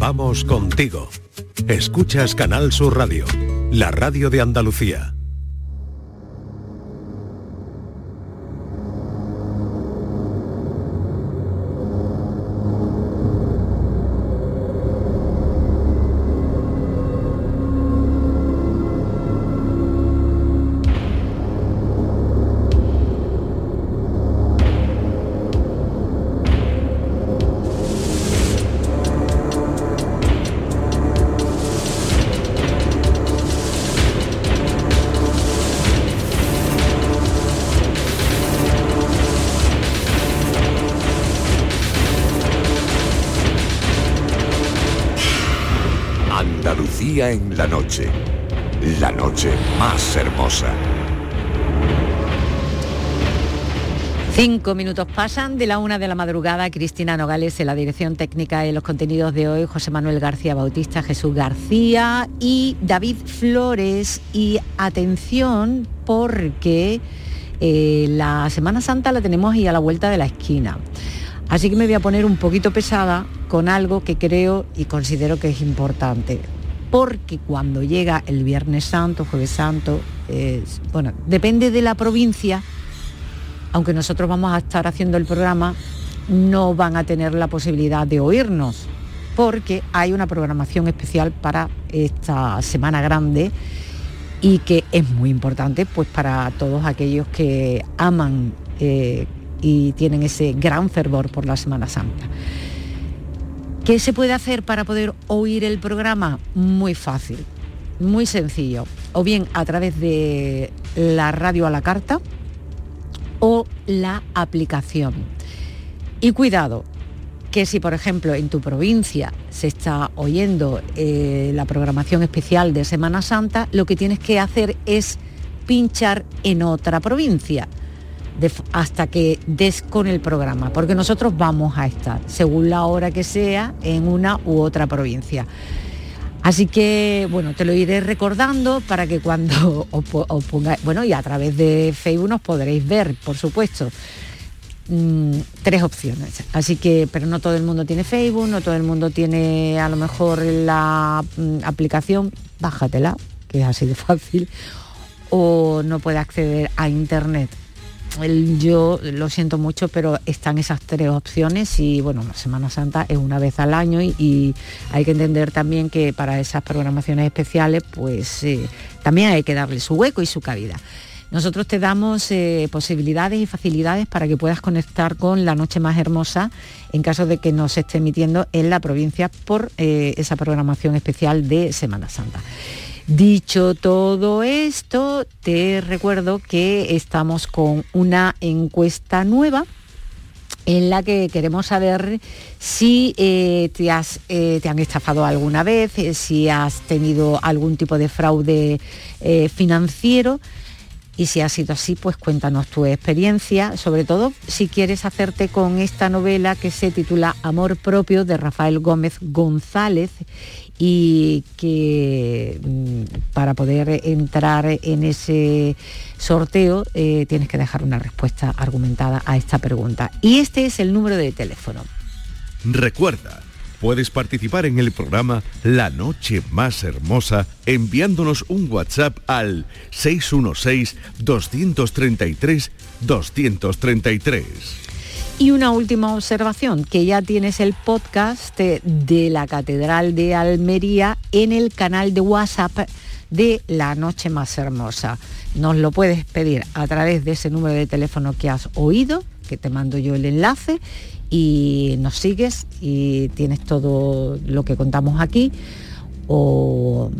Vamos contigo. Escuchas Canal Sur Radio, la radio de Andalucía. La noche. La noche más hermosa. Cinco minutos pasan de la una de la madrugada. Cristina Nogales en la dirección técnica y los contenidos de hoy. José Manuel García Bautista, Jesús García y David Flores. Y atención porque eh, la Semana Santa la tenemos ahí a la vuelta de la esquina. Así que me voy a poner un poquito pesada con algo que creo y considero que es importante. Porque cuando llega el Viernes Santo, Jueves Santo, bueno, depende de la provincia, aunque nosotros vamos a estar haciendo el programa, no van a tener la posibilidad de oírnos, porque hay una programación especial para esta Semana Grande y que es muy importante pues para todos aquellos que aman eh, y tienen ese gran fervor por la Semana Santa. ¿Qué se puede hacer para poder oír el programa? Muy fácil, muy sencillo. O bien a través de la radio a la carta o la aplicación. Y cuidado, que si por ejemplo en tu provincia se está oyendo eh, la programación especial de Semana Santa, lo que tienes que hacer es pinchar en otra provincia hasta que des con el programa, porque nosotros vamos a estar, según la hora que sea, en una u otra provincia. Así que, bueno, te lo iré recordando para que cuando os, pongáis, bueno, y a través de Facebook nos podréis ver, por supuesto. Mm, tres opciones. Así que, pero no todo el mundo tiene Facebook, no todo el mundo tiene a lo mejor la mm, aplicación, bájatela, que es así de fácil, o no puede acceder a internet yo lo siento mucho, pero están esas tres opciones y bueno, Semana Santa es una vez al año y, hay que entender también que para esas programaciones especiales pues eh, también hay que darle su hueco y su cabida. Nosotros te damos eh, posibilidades y facilidades para que puedas conectar con la noche más hermosa en caso de que nos esté emitiendo en la provincia por eh, esa programación especial de Semana Santa. Dicho todo esto, te recuerdo que estamos con una encuesta nueva en la que queremos saber si eh, te, has, eh, te, han estafado alguna vez, eh, si has tenido algún tipo de fraude financiero y si ha sido así, pues cuéntanos tu experiencia, sobre todo si quieres hacerte con esta novela que se titula Amor propio de Rafael Gómez González y que mm, para poder entrar en ese sorteo eh, tienes que dejar una respuesta argumentada a esta pregunta. Y este es el número de teléfono. Recuerda, puedes participar en el programa La Noche Más Hermosa enviándonos un WhatsApp al 616-233-233. Y una última observación, que ya tienes el podcast de la Catedral de Almería en el canal de WhatsApp de La Noche Más Hermosa. Nos lo puedes pedir a través de ese número de teléfono que has oído, que te mando yo el enlace, y nos sigues y tienes todo lo que contamos aquí. O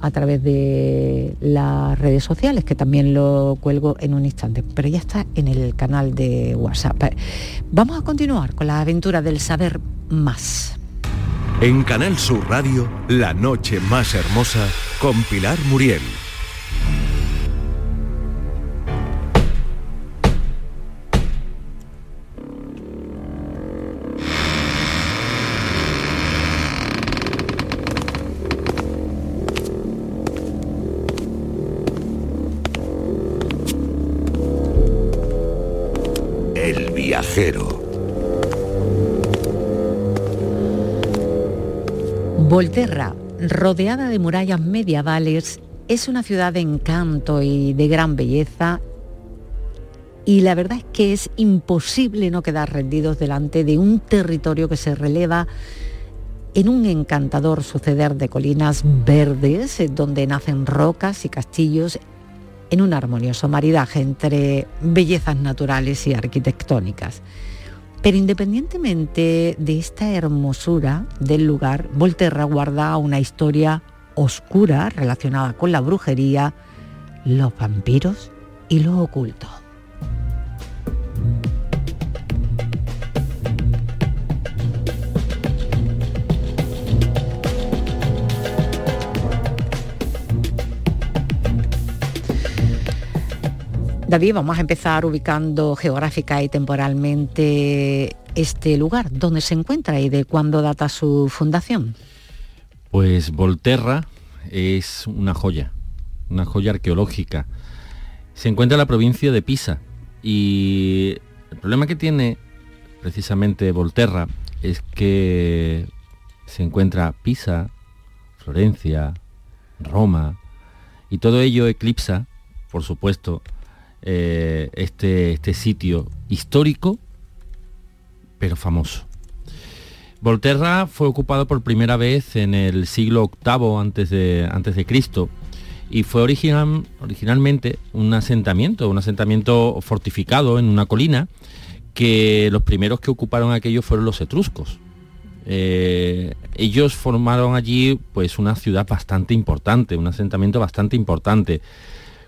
a través de las redes sociales, que también lo cuelgo en un instante, pero ya está en el canal de WhatsApp. Vamos a continuar con la aventura del saber más. En Canal Sur Radio, La Noche Más Hermosa, con Pilar Muriel. Volterra, rodeada de murallas medievales, es una ciudad de encanto y de gran belleza y la verdad es que es imposible no quedar rendidos delante de un territorio que se releva en un encantador suceder de colinas verdes, donde nacen rocas y castillos en un armonioso maridaje entre bellezas naturales y arquitectónicas. Pero independientemente de esta hermosura del lugar, Volterra guarda una historia oscura relacionada con la brujería, los vampiros y lo oculto. Vamos a empezar ubicando geográfica y temporalmente este lugar, dónde se encuentra y de cuándo data su fundación. Pues Volterra es una joya, una joya arqueológica. Se encuentra en la provincia de Pisa y el problema que tiene precisamente Volterra es que se encuentra Pisa, Florencia, Roma y todo ello eclipsa, por supuesto, eh, este, este sitio histórico, pero famoso. Volterra fue ocupado por primera vez en el siglo VIII antes de, antes de Cristo y fue original, originalmente un asentamiento, un asentamiento fortificado en una colina que los primeros que ocuparon aquello fueron los etruscos. Eh, ellos formaron allí pues una ciudad bastante importante, un asentamiento bastante importante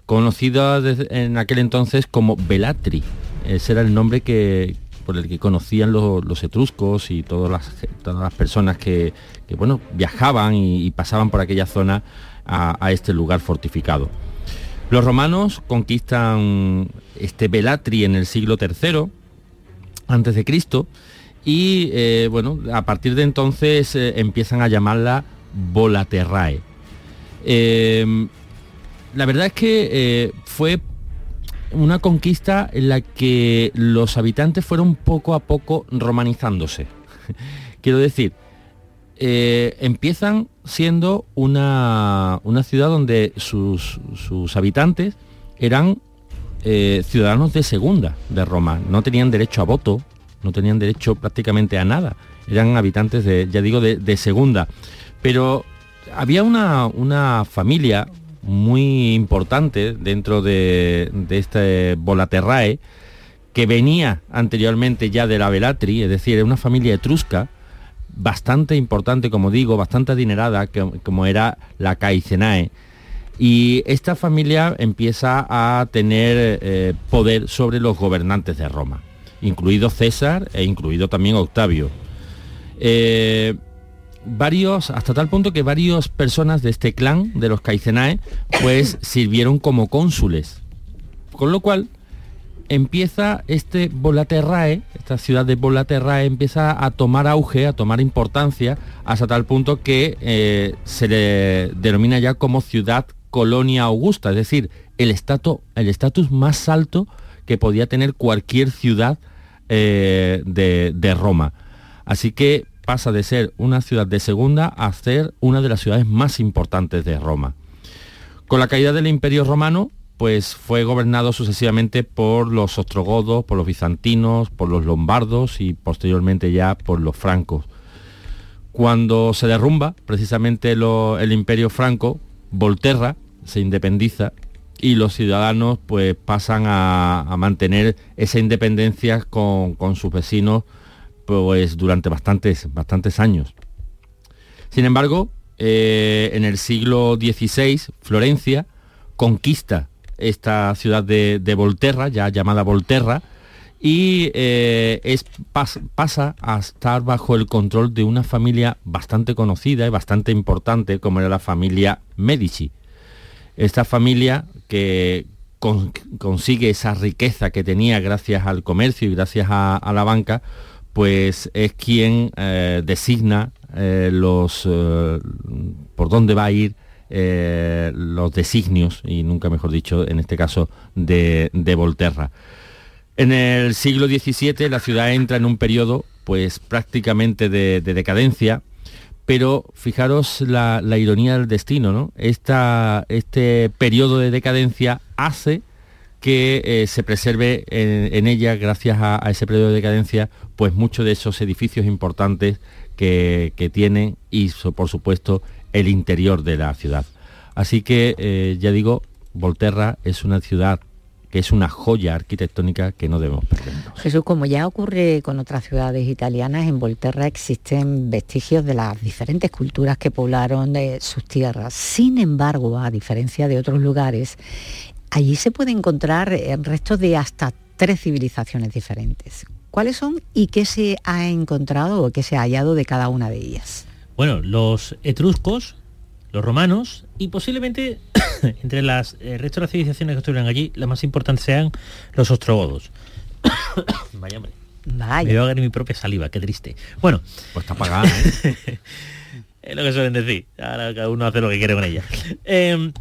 conocida en aquel entonces como Velatri. Ese era el nombre que, por el que conocían los, etruscos y todas las, todas las personas que, bueno, viajaban y, pasaban por aquella zona a, este lugar fortificado. Los romanos conquistan este Velatri en el siglo III antes de Cristo y eh, bueno, a partir de entonces eh, empiezan a llamarla Volaterrae. Eh, la verdad es que eh, fue una conquista en la que los habitantes fueron poco a poco romanizándose. Quiero decir, eh, empiezan siendo una, ciudad donde sus, habitantes eran eh, ciudadanos de segunda de Roma, no tenían derecho a voto, no tenían derecho prácticamente a nada, eran habitantes de, ya digo, de, segunda. Pero había una, una familia, muy importante dentro de, este Volaterrae, que venía anteriormente ya de la Velatri, es decir, era una familia etrusca, bastante importante, como digo, bastante adinerada, como era la Caicenae. Y esta familia empieza a tener eh, poder sobre los gobernantes de Roma, incluido César e incluido también Octavio. Eh, varios, hasta tal punto que varias personas de este clan, de los Caicenae, pues sirvieron como cónsules. Con lo cual empieza este Volaterrae, esta ciudad de Volaterrae empieza a tomar auge, a tomar importancia, hasta tal punto que eh, se le denomina ya como ciudad colonia augusta, es decir, el estatus el más alto que podía tener cualquier ciudad eh, de, de Roma. Así que pasa de ser una ciudad de segunda a ser una de las ciudades más importantes de Roma. Con la caída del Imperio Romano, pues fue gobernado sucesivamente por los ostrogodos, por los bizantinos, por los lombardos y posteriormente ya por los francos. Cuando se derrumba precisamente el imperio franco, Volterra se independiza y los ciudadanos pues pasan a, mantener esa independencia con, con sus vecinos pues durante bastantes, bastantes años. Sin embargo, eh, en el siglo XVI, Florencia conquista esta ciudad de, Volterra, ya llamada Volterra, y eh, es, pasa a estar bajo el control de una familia bastante conocida y bastante importante como era la familia Medici. Esta familia que consigue esa riqueza que tenía gracias al comercio y gracias a la banca, pues es quien eh, designa eh, los eh, por dónde va a ir los designios, y nunca mejor dicho, en este caso, de, Volterra. En el siglo XVII la ciudad entra en un periodo pues prácticamente de, decadencia, pero fijaros la, ironía del destino, ¿no? este periodo de decadencia hace que eh, se preserve en, ella, gracias a, ese periodo de decadencia, pues muchos de esos edificios importantes que, tiene y, por supuesto, el interior de la ciudad. Así que, eh, ya digo, Volterra es una ciudad que es una joya arquitectónica que no debemos perdernos. Jesús, como ya ocurre con otras ciudades italianas, en Volterra existen vestigios de las diferentes culturas que poblaron de sus tierras. Sin embargo, a diferencia de otros lugares, allí se puede encontrar eh, restos de hasta tres civilizaciones diferentes. ¿Cuáles son y qué se ha encontrado o qué se ha hallado de cada una de ellas? Bueno, los etruscos, los romanos y posiblemente entre las eh, restos de las civilizaciones que estuvieran allí, las más importantes sean los ostrogodos. Vaya hombre. Me voy a ver mi propia saliva, qué triste. Bueno. Pues está apagada, ¿eh? es lo que suelen decir. Ahora cada uno hace lo que quiere con ella. Em,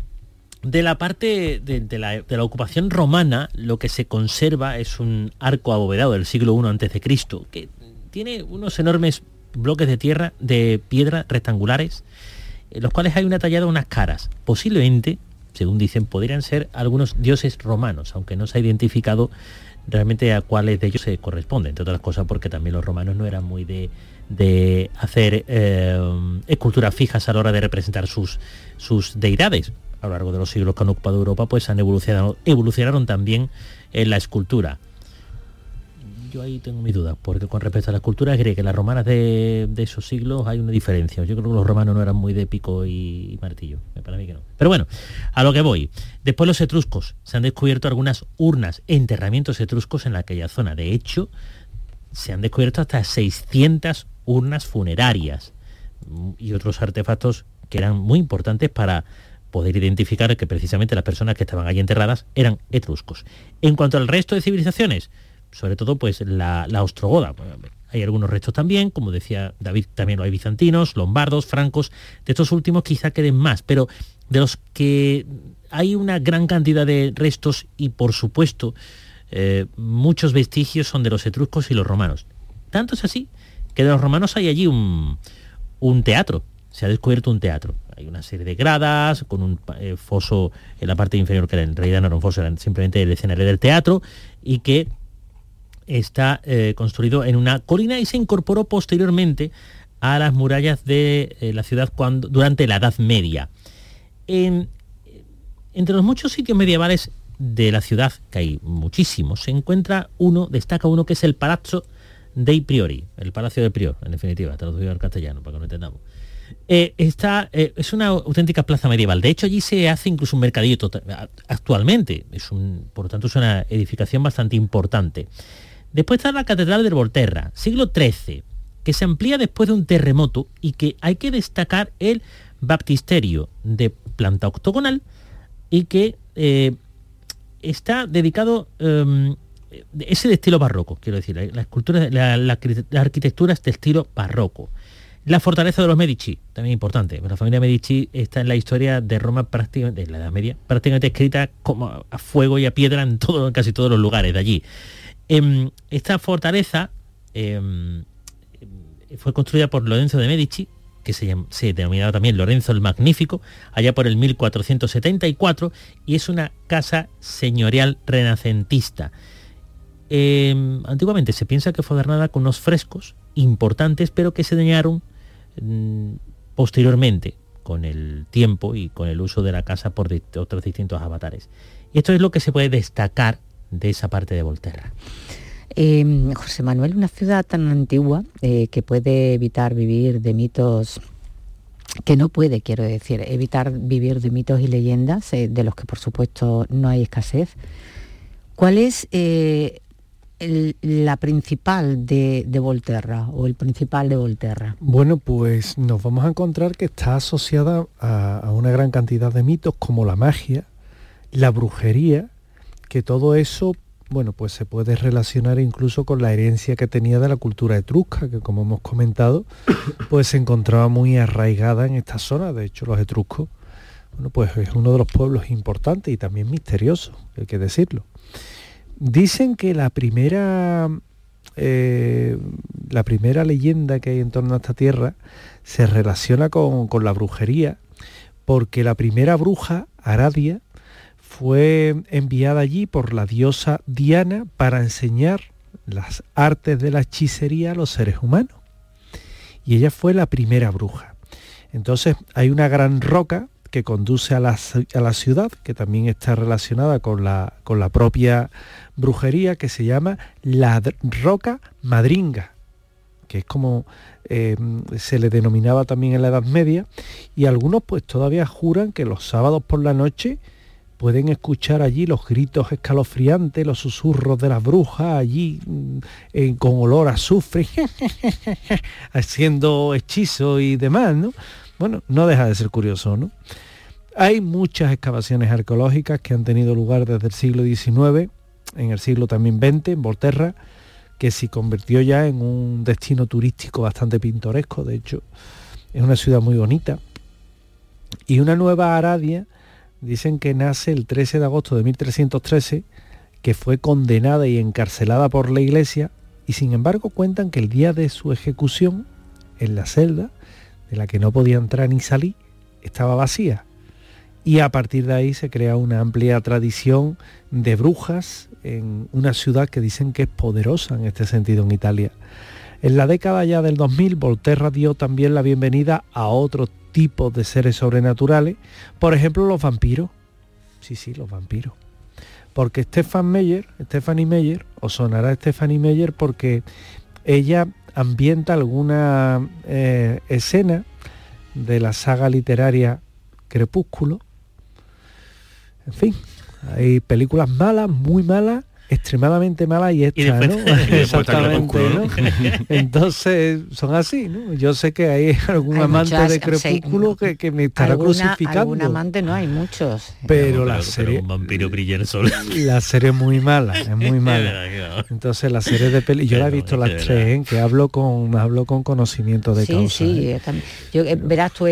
de la parte de, la, ocupación romana, lo que se conserva es un arco abovedado del siglo I a.C., que tiene unos enormes bloques de tierra, de piedra rectangulares, en los cuales hay una tallada unas caras. Posiblemente, según dicen, podrían ser algunos dioses romanos, aunque no se ha identificado realmente a cuáles de ellos se corresponden, entre otras cosas porque también los romanos no eran muy de, hacer eh, esculturas fijas a la hora de representar sus, sus deidades. A lo largo de los siglos que han ocupado Europa, pues han evolucionado, evolucionaron también en la escultura yo ahí tengo mis dudas, porque con respecto a las culturas que las romanas de, esos siglos hay una diferencia. Yo creo que los romanos no eran muy de pico y, martillo, para mí que no. Pero bueno, a lo que voy. Después los etruscos. Se han descubierto algunas urnas, enterramientos etruscos en aquella zona. De hecho, se han descubierto hasta 600 urnas funerarias y otros artefactos que eran muy importantes para poder identificar que precisamente las personas que estaban allí enterradas eran etruscos. En cuanto al resto de civilizaciones, sobre todo pues la, ostrogoda. Hay algunos restos también, como decía David, también lo hay bizantinos, lombardos, francos, de estos últimos quizá queden más, pero de los que hay una gran cantidad de restos y por supuesto eh, muchos vestigios son de los etruscos y los romanos. Tanto es así que de los romanos hay allí un, teatro, se ha descubierto un teatro. Hay una serie de gradas con un eh, foso en la parte inferior que en realidad no era un foso, era simplemente el escenario del teatro y que está eh, construido en una colina y se incorporó posteriormente a las murallas de eh, la ciudad cuando, durante la Edad Media. entre los muchos sitios medievales de la ciudad, que hay muchísimos, se encuentra uno, destaca uno que es el Palazzo dei Priori, el Palacio del Prior, en definitiva, traducido al castellano, para que lo entendamos. Eh, es una auténtica plaza medieval. De hecho, allí se hace incluso un mercadillo actualmente. Es por lo tanto, es una edificación bastante importante. Después está la Catedral de Volterra, siglo XIII, que se amplía después de un terremoto y que hay que destacar el baptisterio de planta octogonal y que eh, está dedicado, em, ese de estilo barroco, quiero decir, la, escultura, la, arquitectura es de estilo barroco. La fortaleza de los Medici, también importante. La familia Medici está en la historia de Roma prácticamente, de la Edad Media, prácticamente escrita como a fuego y a piedra en, en casi todos los lugares de allí. Em, esta fortaleza em, fue construida por Lorenzo de Medici, que se, se, denominaba también Lorenzo el Magnífico, allá por el 1474, y es una casa señorial renacentista. Em, antiguamente se piensa que fue adornada con unos frescos importantes, pero que se dañaron posteriormente, con el tiempo y con el uso de la casa por otros distintos avatares. Y esto es lo que se puede destacar de esa parte de Volterra. Em, José Manuel, una ciudad tan antigua eh, que puede evitar vivir de mitos, que no puede, quiero decir, evitar vivir de mitos y leyendas, eh, de los que por supuesto no hay escasez. ¿Cuál es eh, la principal de, Volterra o el principal de Volterra? Bueno, pues nos vamos a encontrar que está asociada a una gran cantidad de mitos como la magia, la brujería, que todo eso bueno, pues se puede relacionar incluso con la herencia que tenía de la cultura etrusca, que como hemos comentado, pues se encontraba muy arraigada en esta zona. De hecho, los etruscos, bueno, pues es uno de los pueblos importantes y también misterioso, hay que decirlo. Dicen que la primera eh, la primera leyenda que hay en torno a esta tierra se relaciona con, con la brujería, porque la primera bruja, Aradia, fue enviada allí por la diosa Diana para enseñar las artes de la hechicería a los seres humanos. Y ella fue la primera bruja. Entonces hay una gran roca que conduce a la, ciudad, que también está relacionada con la, con la propia brujería, que se llama la roca madringa, que es como eh, se le denominaba también en la Edad Media, y algunos pues todavía juran que los sábados por la noche pueden escuchar allí los gritos escalofriantes, los susurros de las brujas, allí mm, con olor a azufre, haciendo hechizos y demás, ¿no? Bueno, no deja de ser curioso, ¿no? Hay muchas excavaciones arqueológicas que han tenido lugar desde el siglo XIX, en el siglo también XX, en Volterra, que se convirtió ya en un destino turístico bastante pintoresco, de hecho, es una ciudad muy bonita. Y una nueva Aradia, dicen que nace el 13 de agosto de 1313, que fue condenada y encarcelada por la iglesia, y sin embargo cuentan que el día de su ejecución, en la celda, de la que no podía entrar ni salir, estaba vacía. Y a partir de ahí se crea una amplia tradición de brujas en una ciudad que dicen que es poderosa en este sentido en Italia. En la década ya del 2000, Volterra dio también la bienvenida a otros tipos de seres sobrenaturales, por ejemplo los vampiros. Sí, sí, los vampiros. Porque Stefan Meyer, Stephanie Meyer, o sonará Stephanie Meyer porque ella ambienta alguna eh, escena de la saga literaria Crepúsculo. En fin, hay películas malas, muy malas, extremadamente mala y esta, ¿no? Exactamente, ¿no? Entonces, son así, ¿no? Yo sé que hay algún amante de Crepúsculo que, me estará crucificando. Algún amante no, hay muchos. Pero, la serie... un vampiro brilla el sol. La serie es muy mala, es muy mala. Entonces, la serie de peli... Yo la he visto las tres, ¿eh? que hablo con, hablo con conocimiento de causa. Sí, sí. ¿eh? Yo, eh, verás, tú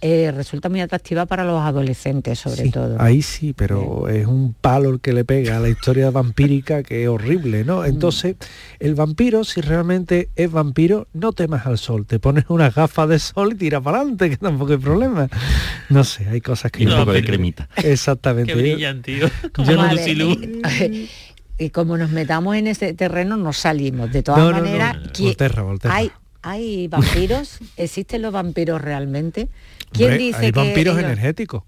resulta muy atractiva para los adolescentes, sobre todo. Ahí sí, pero es un palo el que le pega a la historia de vampiro que es horrible, ¿no? Mm. Entonces, el vampiro, si realmente es vampiro, no temas al sol, te pones una gafa de sol y tira para adelante, que tampoco hay problema. No sé, hay cosas que... Y un poco de cremita. Exactamente. que brillan, tío. Como y como nos metamos en ese terreno, nos salimos. De todas maneras, Hay, ¿hay vampiros? ¿Existen los vampiros realmente? ¿Quién dice hay vampiros energéticos?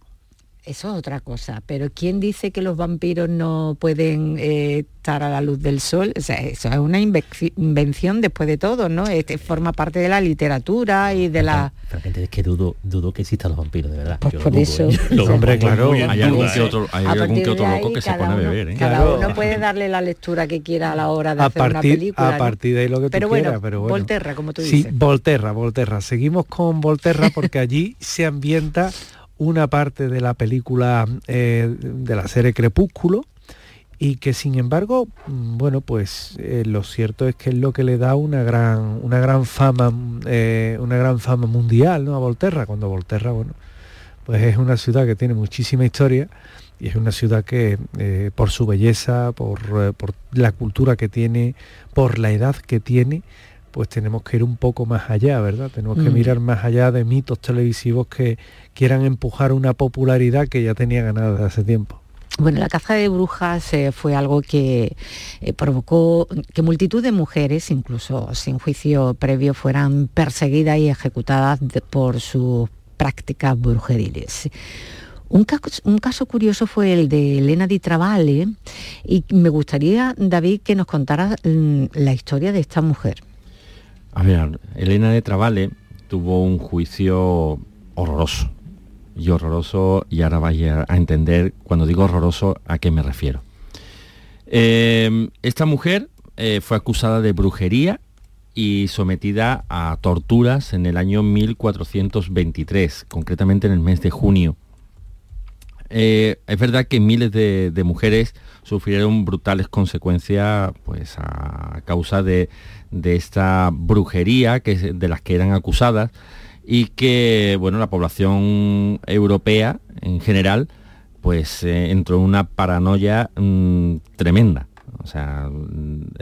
Eso es otra cosa, pero ¿quién dice que los vampiros no pueden eh, estar a la luz del sol? O sea, eso es una invención después de todo, ¿no? Este forma parte de la literatura y de la... Realmente es que dudo, dudo que existan los vampiros, de verdad. Pues por eso... ¿eh? Hombre, claro, hay algún que otro, hay algún que otro loco que se pone a beber. ¿eh? Cada uno puede darle la lectura que quiera a la hora de hacer una película. A partir de ahí lo que tú pero bueno, pero bueno. Volterra, como tú dices. Sí, Volterra, Volterra. Seguimos con Volterra porque allí se ambienta una parte de la película eh, de la serie Crepúsculo y que sin embargo, mm, bueno, pues eh, lo cierto es que es lo que le da una gran, una gran fama, eh, una gran fama mundial ¿no? a Volterra, cuando Volterra, bueno, pues es una ciudad que tiene muchísima historia y es una ciudad que por su belleza, por, por la cultura que tiene, por la edad que tiene, pues tenemos que ir un poco más allá, ¿verdad? Tenemos que mm. mirar más allá de mitos televisivos que quieran empujar una popularidad que ya tenía ganada desde hace tiempo. Bueno, la caza de brujas eh, fue algo que eh, provocó que multitud de mujeres, incluso sin juicio previo, fueran perseguidas y ejecutadas por sus prácticas brujeriles. Un caso, curioso fue el de Elena Di Travale y me gustaría, David, que nos contara mm, la historia de esta mujer. A ver, Elena de Travale tuvo un juicio horroroso. Y horroroso, y ahora vaya a entender cuando digo horroroso a qué me refiero. Em, esta mujer eh, fue acusada de brujería y sometida a torturas en el año 1423, concretamente en el mes de junio. Eh, es verdad que miles de, mujeres sufrieron brutales consecuencias pues, a causa de, de esta brujería que, de las que eran acusadas y que bueno, la población europea en general pues eh, entró en una paranoia mm, tremenda. O sea,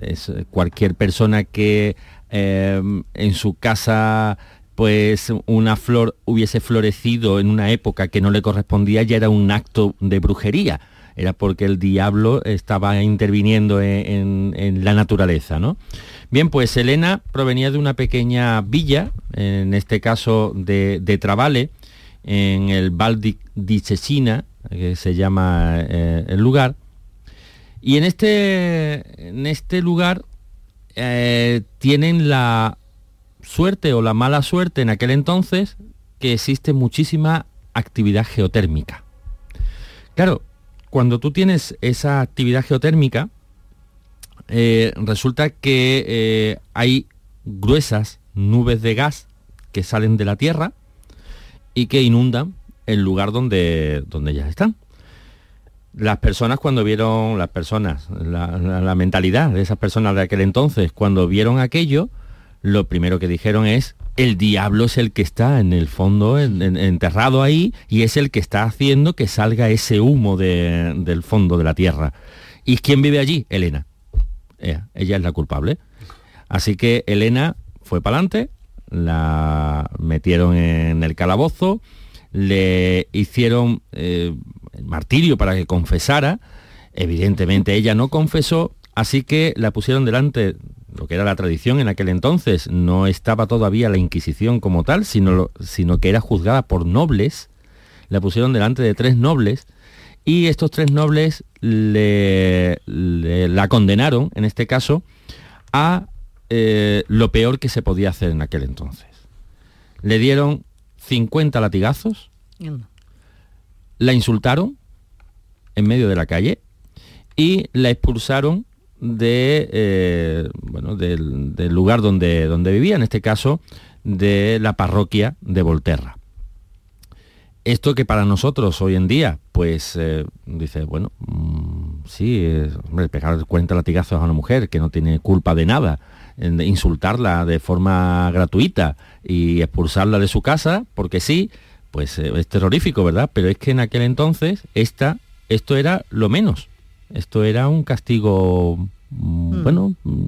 es cualquier persona que eh, en su casa pues una flor hubiese florecido en una época que no le correspondía, ya era un acto de brujería. Era porque el diablo estaba interviniendo en, la naturaleza, ¿no? Bien, pues Elena provenía de una pequeña villa, en este caso de, de Travale, en el Val di Cesina, que se llama eh, el lugar. Y en este, en este lugar eh, tienen la suerte o la mala suerte en aquel entonces que existe muchísima actividad geotérmica. Claro, cuando tú tienes esa actividad geotérmica, eh, resulta que hay gruesas nubes de gas que salen de la Tierra y que inundan el lugar donde, donde ellas están. Las personas cuando vieron, las personas, la, mentalidad de esas personas de aquel entonces, cuando vieron aquello, lo primero que dijeron es, el diablo es el que está en el fondo, enterrado ahí, y es el que está haciendo que salga ese humo del fondo de la tierra. ¿Y quién vive allí? Elena. Ella, ella es la culpable. Así que Elena fue para adelante, la metieron en el calabozo, le hicieron eh, martirio para que confesara, evidentemente ella no confesó, así que la pusieron delante, lo que era la tradición en aquel entonces, no estaba todavía la Inquisición como tal, sino, sino que era juzgada por nobles, la pusieron delante de tres nobles, y estos tres nobles le, la condenaron, en este caso, a eh, lo peor que se podía hacer en aquel entonces. Le dieron 50 latigazos, la insultaron en medio de la calle y la expulsaron de, eh, bueno, del, lugar donde, donde vivía, en este caso de la parroquia de Volterra. Esto que para nosotros hoy en día, pues eh, dice, bueno, mm, sí, hombre, pegar 40 latigazos a una mujer que no tiene culpa de nada, insultarla de forma gratuita y expulsarla de su casa, porque sí, pues eh, es terrorífico, ¿verdad? Pero es que en aquel entonces esta, esto era lo menos. Esto era un castigo, mm, mm. bueno, mm,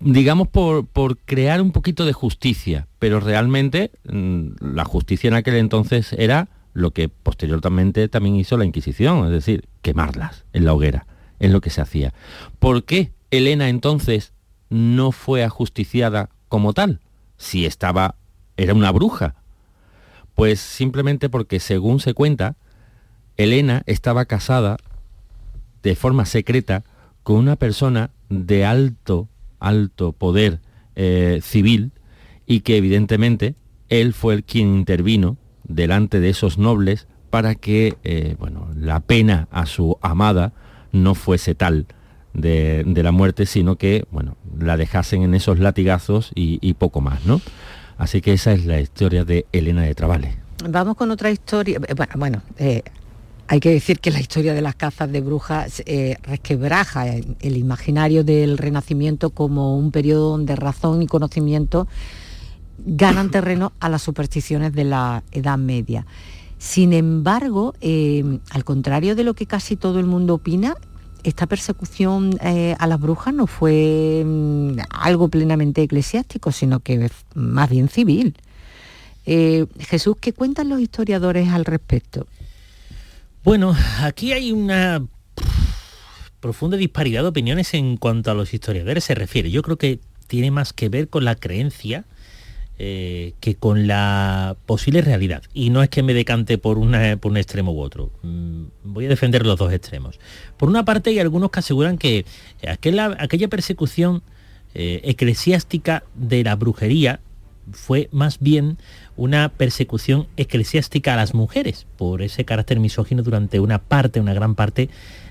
digamos por, por, crear un poquito de justicia, pero realmente la justicia en aquel entonces era lo que posteriormente también hizo la Inquisición, es decir, quemarlas en la hoguera, es lo que se hacía. ¿Por qué Elena entonces no fue ajusticiada como tal, si estaba, era una bruja. Pues simplemente porque según se cuenta, Elena estaba casada de forma secreta con una persona de alto, alto poder eh, civil y que evidentemente él fue el quien intervino delante de esos nobles para que eh, bueno, la pena a su amada no fuese tal de, la muerte, sino que, bueno, la dejasen en esos latigazos y, poco más, ¿no? Así que esa es la historia de Elena de Travale. Vamos con otra historia. Eh, bueno, eh, hay que decir que la historia de las cazas de brujas eh, resquebraja el imaginario del Renacimiento como un periodo donde razón y conocimiento ganan terreno a las supersticiones de la Edad Media. Sin embargo, al contrario de lo que casi todo el mundo opina, esta persecución eh, a las brujas no fue mm, algo plenamente eclesiástico, sino que más bien civil. Eh, Jesús, ¿qué cuentan los historiadores al respecto? Bueno, aquí hay una profunda disparidad de opiniones en cuanto a los historiadores se refiere. Yo creo que tiene más que ver con la creencia eh, que con la posible realidad. Y no es que me decante por, un extremo u otro. Mm, voy a defender los dos extremos. Por una parte hay algunos que aseguran que aquella, aquella persecución eh, eclesiástica de la brujería fue más bien una persecución eclesiástica a las mujeres, por ese carácter misógino durante una parte, una gran parte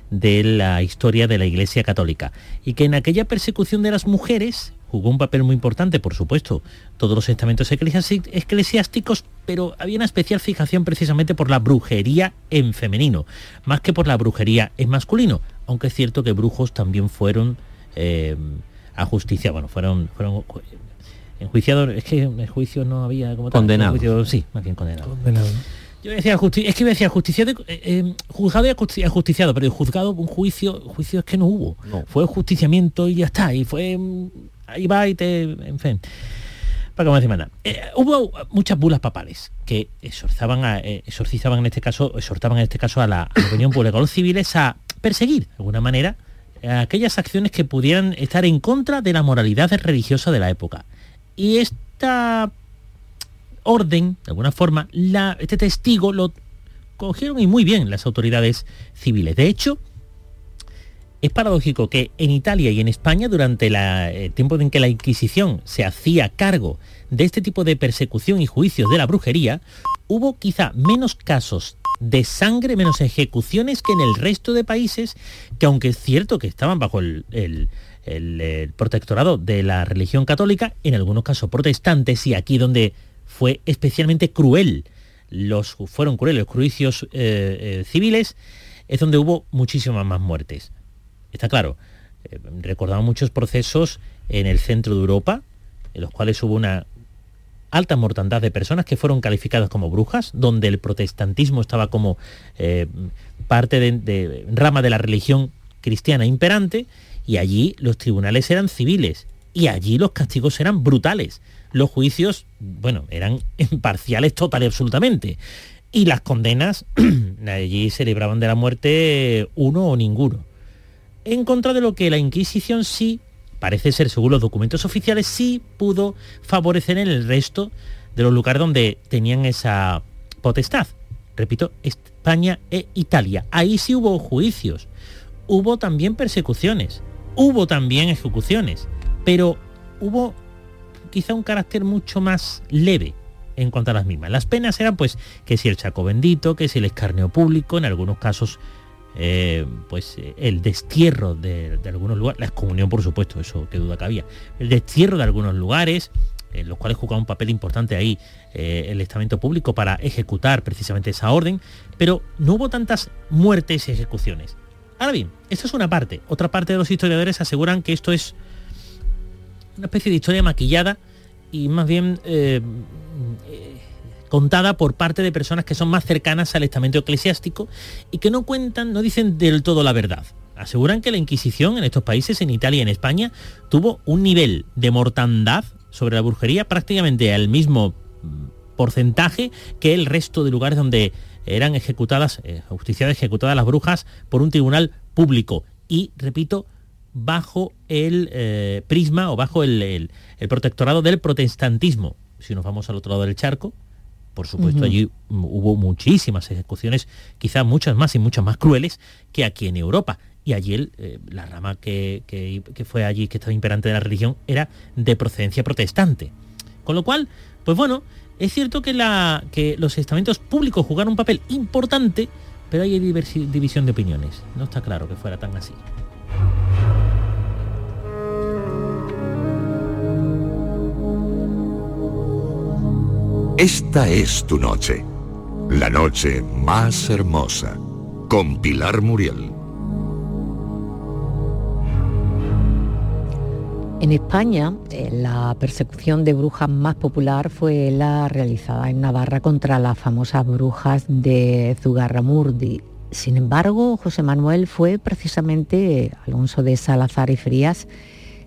de la historia de la Iglesia Católica. Y que en aquella persecución de las mujeres jugó un papel muy importante, por supuesto, todos los estamentos eclesiásticos, pero había una especial fijación precisamente por la brujería en femenino, más que por la brujería en masculino, aunque es cierto que brujos también fueron eh, a justicia, bueno, fueron, fueron enjuiciados, es que en el juicio no había como condenado. sí, más bien condenado. Yo decía es que decía justicia eh, eh, juzgado y ajusticiado, pero el juzgado, un juicio, juicio es que no hubo. Fue justiciamiento y ya está. Y fue. Mm, ahí va y te. En fin. Para que me eh, hubo muchas bulas papales que exorzaban a, exorcizaban en este caso, exhortaban en este caso a la, opinión pública, a los civiles a perseguir de alguna manera aquellas acciones que pudieran estar en contra de la moralidad religiosa de la época. Y esta orden, de alguna forma, este testigo lo cogieron y muy bien las autoridades civiles. De hecho, es paradójico que en Italia y en España, durante el tiempo en que la Inquisición se hacía cargo de este tipo de persecución y juicios de la brujería, hubo quizá menos casos de sangre, menos ejecuciones que en el resto de países, que aunque es cierto que estaban bajo el protectorado de la religión católica, en algunos casos protestantes, y aquí donde fue especialmente cruel. Los, fueron crueles los juicios eh, eh, civiles, es donde hubo muchísimas más muertes. Está claro. Eh, recordamos muchos procesos en el centro de Europa, en los cuales hubo una alta mortandad de personas que fueron calificadas como brujas, donde el protestantismo estaba como parte de rama de la religión cristiana imperante, y allí los tribunales eran civiles, y allí los castigos eran brutales los juicios, bueno, eran imparciales total y absolutamente. Y las condenas, allí se libraban de la muerte uno o ninguno. En contra de lo que la Inquisición sí, parece ser según los documentos oficiales, sí pudo favorecer en el resto de los lugares donde tenían esa potestad. Repito, España e Italia. Ahí sí hubo juicios. Hubo también persecuciones. Hubo también ejecuciones. Pero hubo quizá un carácter mucho más leve en cuanto a las mismas. Las penas eran pues que si el chaco bendito, que si el escarneo público, en algunos casos eh, pues el destierro de, algunos lugares, la excomunión por supuesto, eso que duda cabía, el destierro de algunos lugares, en los cuales jugaba un papel importante ahí eh, el estamento público para ejecutar precisamente esa orden, pero no hubo tantas muertes y ejecuciones. Ahora bien, esto es una parte. Otra parte de los historiadores aseguran que esto es una especie de historia maquillada y más bien eh, eh, contada por parte de personas que son más cercanas al estamento eclesiástico y que no cuentan, no dicen del todo la verdad. Aseguran que la Inquisición en estos países, en Italia y en España, tuvo un nivel de mortandad sobre la brujería prácticamente al mismo mm, porcentaje que el resto de lugares donde eran ejecutadas, eh, justiciadas, ejecutadas las brujas por un tribunal público. Y, repito, bajo el eh, prisma o bajo el, protectorado del protestantismo. Si nos vamos al otro lado del charco, por supuesto, allí hubo muchísimas ejecuciones, quizás muchas más y muchas más crueles que aquí en Europa. Y allí eh, la rama que, que, fue allí, que estaba imperante de la religión, era de procedencia protestante. Con lo cual, pues bueno, es cierto que, los estamentos públicos jugaron un papel importante, pero hay división de opiniones. No está claro que fuera tan así. Esta es tu noche, la noche más hermosa, con Pilar Muriel. En España, eh, la persecución de brujas más popular fue la realizada en Navarra contra las famosas brujas de Zugarramurdi. Sin embargo, José Manuel fue precisamente Alonso de Salazar y Frías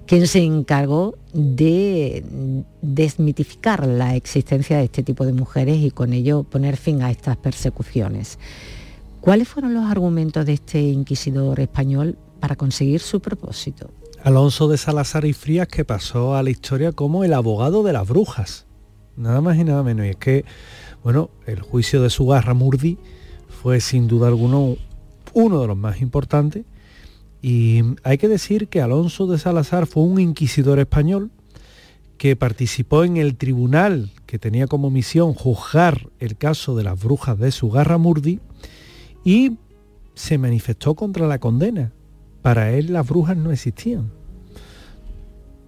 quien se encargó de desmitificar la existencia de este tipo de mujeres y con ello poner fin a estas persecuciones. ¿Cuáles fueron los argumentos de este inquisidor español para conseguir su propósito? Alonso de Salazar y Frías que pasó a la historia como el abogado de las brujas. Nada más y nada menos. Y es que, bueno, el juicio de Sugarramurdi fue sin duda alguno uno de los más importantes y hay que decir que Alonso de Salazar fue un inquisidor español que participó en el tribunal que tenía como misión juzgar el caso de las brujas de Sugarramurdi y se manifestó contra la condena. Para él las brujas no existían.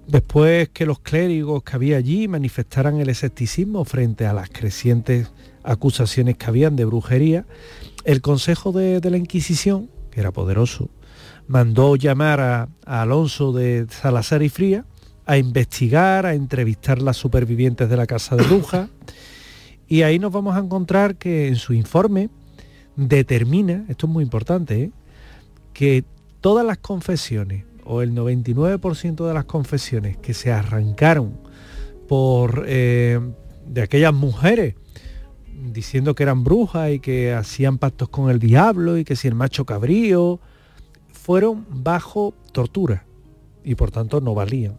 Después que los clérigos que había allí manifestaran el escepticismo frente a las crecientes acusaciones que habían de brujería, el Consejo de, la Inquisición, que era poderoso, mandó llamar a, Alonso de Salazar y Fría a investigar, a entrevistar las supervivientes de la Casa de Brujas Y ahí nos vamos a encontrar que en su informe determina, esto es muy importante, ¿eh? que todas las confesiones o el 99% de las confesiones que se arrancaron por eh, de aquellas mujeres diciendo que eran brujas y que hacían pactos con el diablo y que si el macho cabrío fueron bajo tortura y por tanto no valían.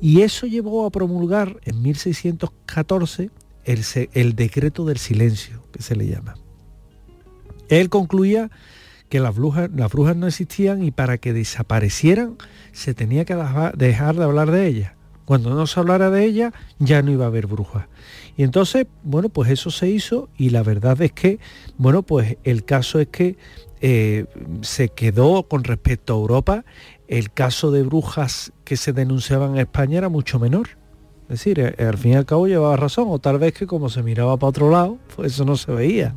Y eso llevó a promulgar en 1614 el, el decreto del silencio, que se le llama. Él concluía que las brujas, las brujas no existían y para que desaparecieran se tenía que dejar de hablar de ellas. Cuando no se hablara de ellas ya no iba a haber brujas. Y entonces, bueno, pues eso se hizo y la verdad es que, bueno, pues el caso es que eh, se quedó con respecto a Europa, el caso de brujas que se denunciaban en España era mucho menor. Es decir, eh, al fin y al cabo llevaba razón, o tal vez que como se miraba para otro lado, pues eso no se veía.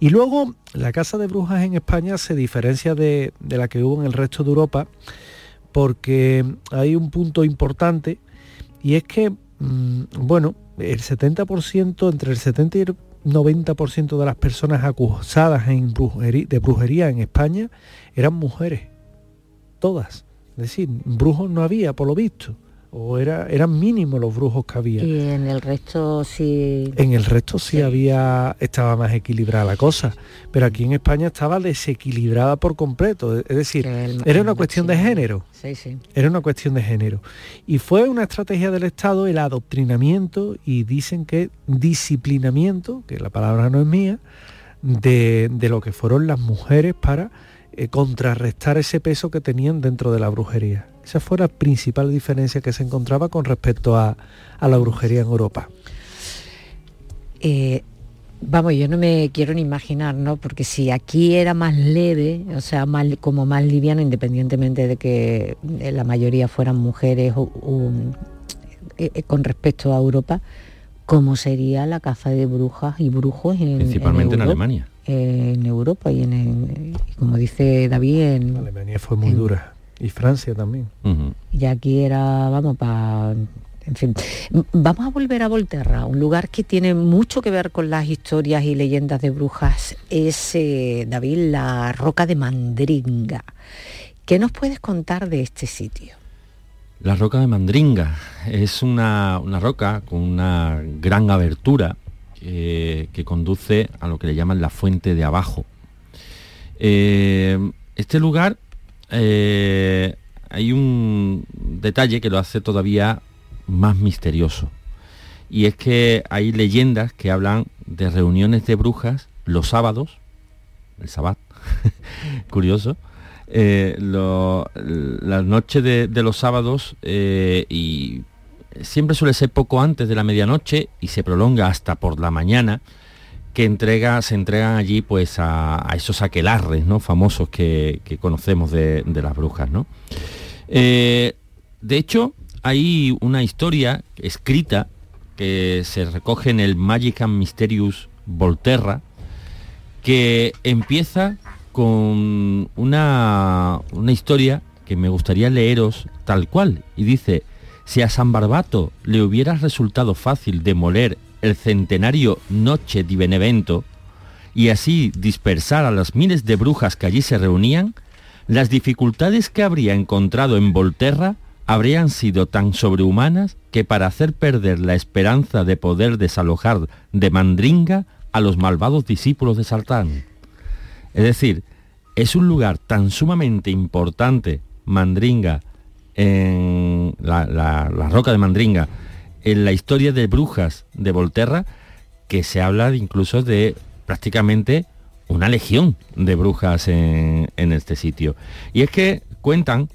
Y luego la casa de brujas en España se diferencia de, la que hubo en el resto de Europa porque hay un punto importante y es que, mm, bueno, el 70%, entre el 70 y el 90% de las personas acusadas en de brujería en España eran mujeres, todas. Es decir, brujos no había, por lo visto o era, eran mínimos los brujos que había. Y en el resto sí. En el resto sí, había, estaba más equilibrada la cosa, pero aquí en España estaba desequilibrada por completo. Es decir, era una cuestión de género. Sí, sí. Era una cuestión de género. Y fue una estrategia del Estado el adoctrinamiento y dicen que disciplinamiento, que la palabra no es mía, de, de lo que fueron las mujeres para eh, contrarrestar ese peso que tenían dentro de la brujería. Esa fue la principal diferencia que se encontraba con respecto a, la brujería en Europa. Eh, vamos, yo no me quiero ni imaginar, ¿no? Porque si aquí era más leve, o sea, como más liviano, independientemente de que eh, la mayoría fueran mujeres eh, con respecto a Europa, ¿cómo sería la caza de brujas y brujos en Principalmente en, Alemania. En Europa y en, como dice David, en... Alemania fue muy dura y Francia también. Y aquí era, vamos, para... En fin, vamos a volver a Volterra, un lugar que tiene mucho que ver con las historias y leyendas de brujas. Es, eh, David, la Roca de Mandringa. ¿Qué nos puedes contar de este sitio? La Roca de Mandringa es una, roca con una gran abertura que conduce a lo que le llaman la fuente de abajo. Eh, este lugar eh, hay un detalle que lo hace todavía más misterioso. Y es que hay leyendas que hablan de reuniones de brujas los sábados, el sabbat, curioso, eh, las noches de, los sábados eh, y siempre suele ser poco antes de la medianoche y se prolonga hasta por la mañana que entrega, se entregan allí pues a, esos aquelarres ¿no? famosos que, conocemos de, las brujas. ¿no? Eh, de hecho, hay una historia escrita que se recoge en el Magic and Mysterious Volterra, que empieza con una, una historia que me gustaría leeros tal cual, y dice, si a San Barbato le hubiera resultado fácil demoler el centenario Noche di Benevento y así dispersar a las miles de brujas que allí se reunían, las dificultades que habría encontrado en Volterra habrían sido tan sobrehumanas que para hacer perder la esperanza de poder desalojar de Mandringa a los malvados discípulos de Sartán. Es decir, es un lugar tan sumamente importante, Mandringa, en la, la roca de Mandringa, en la historia de brujas de Volterra que se habla incluso de prácticamente una legión de brujas en, este sitio. Y es que cuentan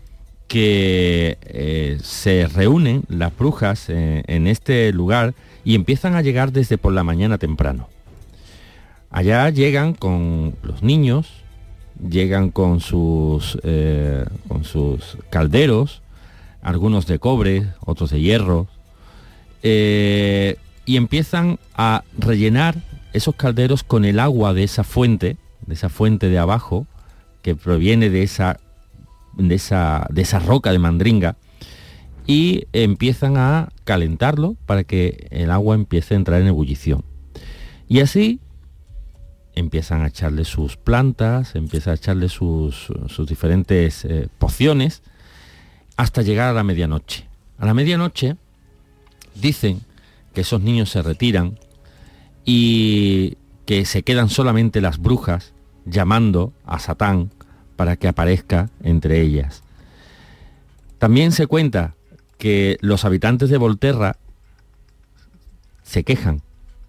que eh, se reúnen las brujas eh, en este lugar y empiezan a llegar desde por la mañana temprano. Allá llegan con los niños, llegan con sus, eh, con sus calderos, algunos de cobre, otros de hierro, eh, y empiezan a rellenar esos calderos con el agua de esa fuente, de esa fuente de abajo, que proviene de esa, de esa, de esa roca de mandringa, y empiezan a calentarlo para que el agua empiece a entrar en ebullición. Y así empiezan a echarle sus plantas, empiezan a echarle sus, sus diferentes eh, pociones hasta llegar a la medianoche. A la medianoche dicen que esos niños se retiran y que se quedan solamente las brujas llamando a Satán para que aparezca entre ellas. También se cuenta que los habitantes de Volterra se quejan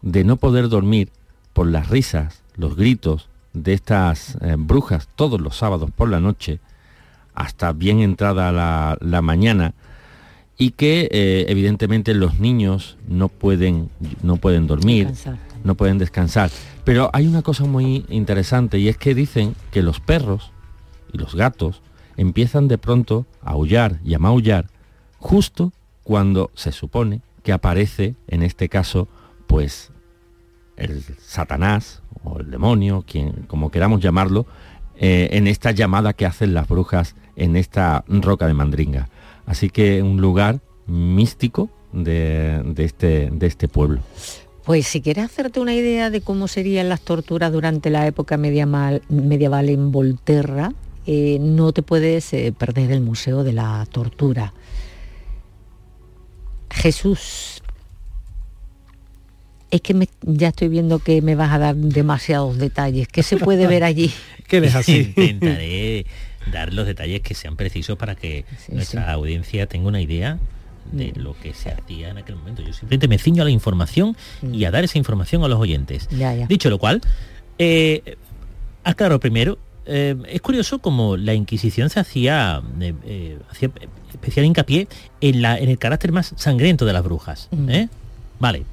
de no poder dormir por las risas, los gritos de estas eh, brujas todos los sábados por la noche, hasta bien entrada la, mañana, y que eh, evidentemente los niños no pueden, no pueden dormir, no pueden descansar. Pero hay una cosa muy interesante y es que dicen que los perros y los gatos empiezan de pronto a aullar y a maullar justo cuando se supone que aparece, en este caso, pues el Satanás o el demonio, quien, como queramos llamarlo, eh, en esta llamada que hacen las brujas en esta roca de Mandringa. Así que un lugar místico de, este, de este pueblo. Pues si quieres hacerte una idea de cómo serían las torturas durante la época medieval, medieval en Volterra, eh, no te puedes eh, perder el Museo de la Tortura. Jesús, es que ya estoy viendo que me vas a dar demasiados detalles. ¿Qué se puede ver allí? que es así. Intentaré dar los detalles que sean precisos para que nuestra audiencia tenga una idea de mm. lo que se hacía en aquel momento. Yo simplemente me ciño a la información y a dar esa información a los oyentes. Dicho lo cual, eh, aclaro primero, eh, es curioso como la Inquisición se hacía, eh, eh, hacía especial hincapié en, la, en el carácter más sangriento de las brujas. Vale,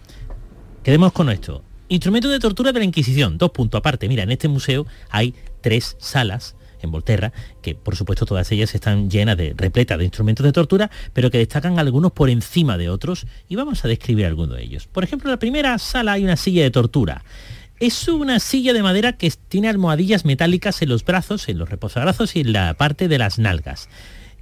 quedemos con esto. Instrumento de tortura de la Inquisición, dos puntos aparte. Mira, en este museo hay tres salas en Volterra, que por supuesto todas ellas están llenas de repletas de instrumentos de tortura, pero que destacan algunos por encima de otros y vamos a describir algunos de ellos. Por ejemplo, en la primera sala hay una silla de tortura. Es una silla de madera que tiene almohadillas metálicas en los brazos, en los reposabrazos y en la parte de las nalgas.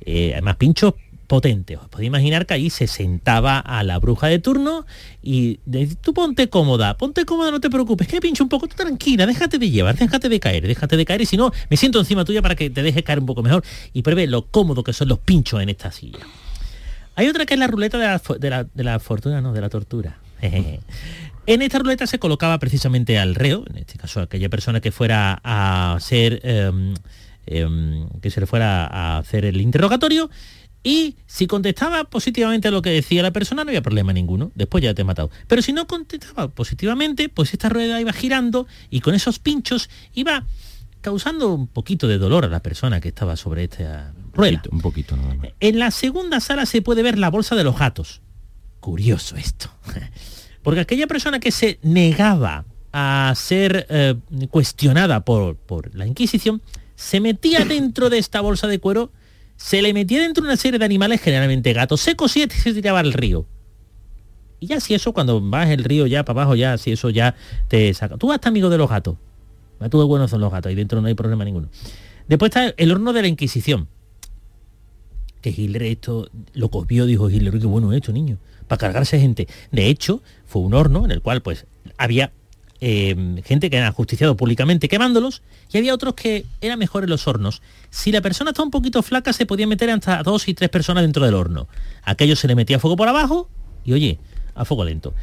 Eh, además, pinchos potente. Os podéis imaginar que allí se sentaba a la bruja de turno y tú ponte cómoda, ponte cómoda, no te preocupes, que pincho un poco, tranquila, déjate de llevar, déjate de caer, déjate de caer y si no, me siento encima tuya para que te deje caer un poco mejor y pruebe lo cómodo que son los pinchos en esta silla. Hay otra que es la ruleta de la, de la, fortuna, no, de la tortura. En esta ruleta se colocaba precisamente al reo, en este caso aquella persona que fuera a ser, em, em, que se le fuera a hacer el interrogatorio, y si contestaba positivamente a lo que decía la persona, no había problema ninguno. Después ya te he matado. Pero si no contestaba positivamente, pues esta rueda iba girando y con esos pinchos iba causando un poquito de dolor a la persona que estaba sobre esta rueda. Un poquito, nada más. En la segunda sala se puede ver la bolsa de los gatos. Curioso esto. Porque aquella persona que se negaba a ser eh, cuestionada por, por la Inquisición, se metía dentro de esta bolsa de cuero se le metía dentro una serie de animales, generalmente gatos, se cosía y se tiraba al río. Y ya si eso, cuando vas el río ya para abajo, ya si eso ya te saca. Tú vas amigo de los gatos. Tú de buenos son los gatos, ahí dentro no hay problema ninguno. Después está el horno de la Inquisición. Que Hitler esto lo copió, dijo Hitler, qué bueno hecho, niño, para cargarse gente. De hecho, fue un horno en el cual pues había eh, gente que era justiciado públicamente quemándolos y había otros que eran mejores los hornos. Si la persona estaba un poquito flaca se podía meter hasta dos y tres personas dentro del horno. Aquello se le metía fuego por abajo y oye, a fuego lento.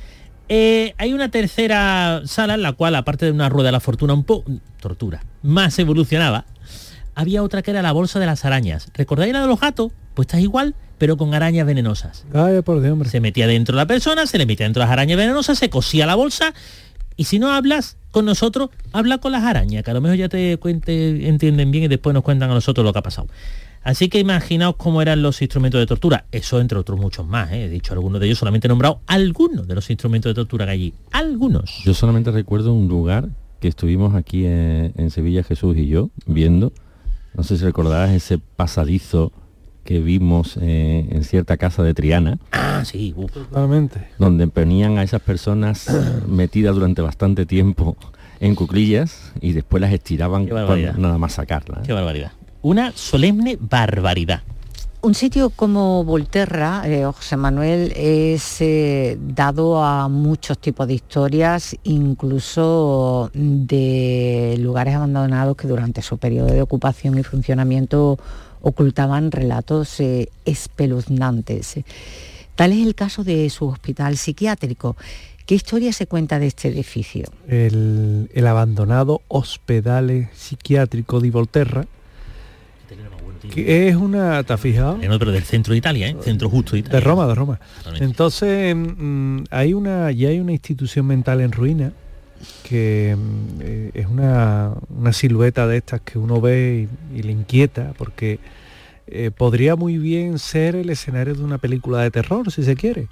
Eh, hay una tercera sala en la cual, aparte de una rueda de la fortuna un poco, tortura, más evolucionaba, había otra que era la bolsa de las arañas. ¿Recordáis la de los gatos? Pues está igual, pero con arañas venenosas. por Dios, Se metía dentro la persona, se le metía dentro las arañas venenosas, se cosía la bolsa y si no hablas con nosotros, habla con las arañas, que a lo mejor ya te cuente, entienden bien y después nos cuentan a nosotros lo que ha pasado. Así que imaginaos cómo eran los instrumentos de tortura. Eso entre otros muchos más. ¿eh? He dicho algunos de ellos, solamente he nombrado algunos de los instrumentos de tortura que allí. Algunos. Yo solamente recuerdo un lugar que estuvimos aquí en, Sevilla, Jesús y yo, viendo. No sé si recordarás ese pasadizo que vimos eh, en cierta casa de Triana. Ah, sí, totalmente. Donde ponían a esas personas metidas durante bastante tiempo en cuclillas y después las estiraban para nada más sacarlas. ¿eh? Qué barbaridad. Una solemne barbaridad. Un sitio como Volterra, eh, José Manuel, es eh, dado a muchos tipos de historias, incluso de lugares abandonados que durante su periodo de ocupación y funcionamiento ocultaban relatos eh, espeluznantes. Tal es el caso de su hospital psiquiátrico. ¿Qué historia se cuenta de este edificio? El, abandonado Hospital Psiquiátrico de Volterra, que es una, ¿te has fijado? En otro del centro de Italia, ¿eh? centro justo de Italia. De Roma, de Roma. Entonces, mm, hay una, ya hay una institución mental en ruina que mm, eh, es una, silueta de estas que uno ve y, le inquieta, porque eh, podría muy bien ser el escenario de una película de terror, si se quiere